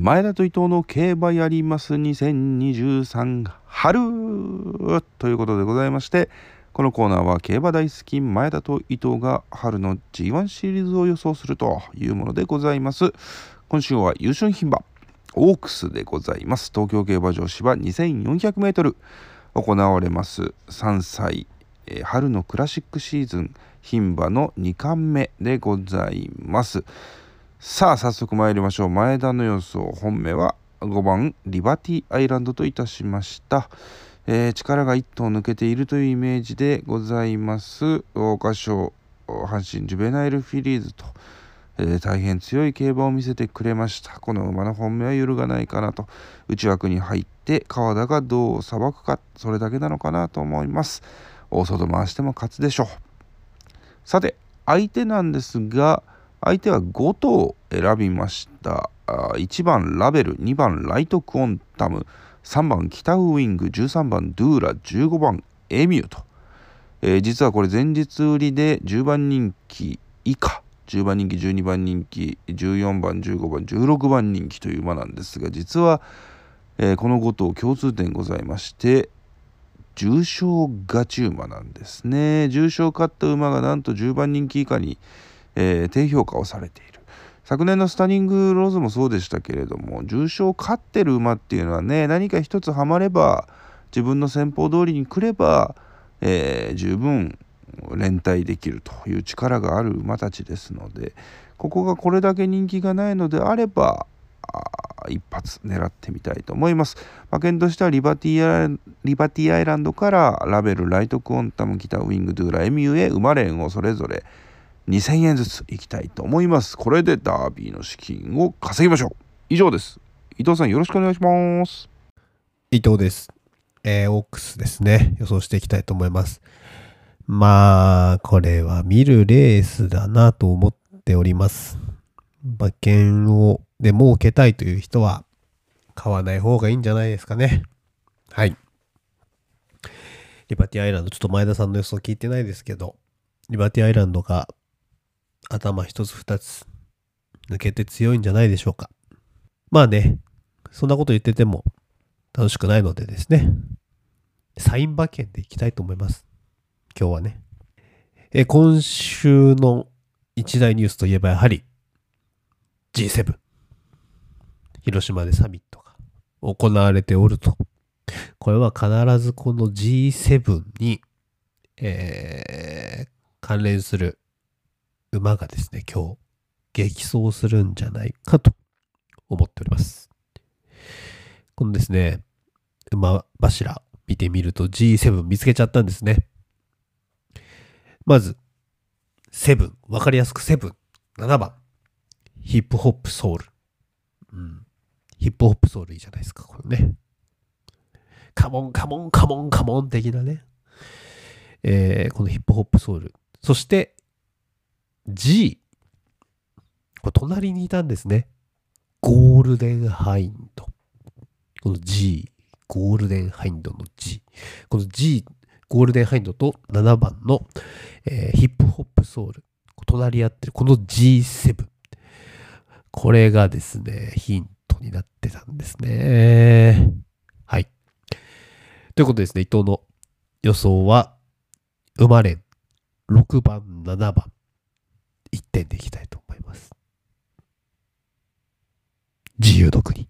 前田と伊藤の競馬やります2023春ということでございましてこのコーナーは競馬大好き前田と伊藤が春の G1 シリーズを予想するというものでございます。今週は優勝牝馬オークスでございます。東京競馬場芝 2400m 行われます3歳、えー、春のクラシックシーズン牝馬の2冠目でございます。さあ早速参りましょう。前田の予想本命は5番リバティアイランドといたしました、えー、力が1頭抜けているというイメージでございます。桜花賞阪神ジュベナイルフィリーズと、えー、大変強い競馬を見せてくれました。この馬の本命は揺るがないかなと。内枠に入って川田がどうさばくかそれだけなのかなと思います。大外回しても勝つでしょう。さて相手なんですが相手は5頭選びました。1番ラベル2番ライトクオンタム3番北ウィング13番ドゥーラ15番エミューと、えー、実はこれ前日売りで10番人気以下10番人気12番人気14番15番16番人気という馬なんですが実は、えー、この5頭共通点ございまして重賞勝ち馬なんですね。重賞勝った馬がなんと10番人気以下にえー、低評価をされている昨年のスタニングローズもそうでしたけれども重賞勝ってる馬っていうのはね何か一つはまれば自分の戦法通りに来れば、えー、十分連帯できるという力がある馬たちですのでここがこれだけ人気がないのであれば一発狙ってみたいと思います。馬券としてはリバティリバティアイランドからラベル、ライトクオンタム、北ウィング、ドゥーラ、エミューへ馬連をそれぞれ2000円ずついきたいと思います。これでダービーの資金を稼ぎましょう。以上です。伊藤さんよろしくお願いします。伊藤です。えー、オークスですね。予想していきたいと思います。まあ、これは見るレースだなと思っております。馬券をで儲けたいという人は買わない方がいいんじゃないですかね。はい。リバティアイランド、ちょっと前田さんの予想聞いてないですけど、リバティアイランドが頭一つ二つ抜けて強いんじゃないでしょうか。まあね、そんなこと言ってても楽しくないのでですね、サイン馬券でいきたいと思います。今日はね。え今週の一大ニュースといえばやはり G7。広島でサミットが行われておると。これは必ずこの G7 に、えー、関連する馬がですね、今日、激走するんじゃないかと思っております。このですね、馬柱見てみると G7 見つけちゃったんですね。まず、7、わかりやすく7、7番、ヒップホップソウル。うん。ヒップホップソウルいいじゃないですか、これね。カモンカモンカモンカモン的なね。えー、このヒップホップソウル。そして、G。これ隣にいたんですね。ゴールデンハインド。この G。ゴールデンハインドの G。この G、ゴールデンハインドと7番の、えー、ヒップホップソウル。隣り合ってるこの G7。これがですね、ヒントになってたんですね。はい。ということですね、伊藤の予想は、生まれ6番、7番。1点でいきたいと思います。自由の国。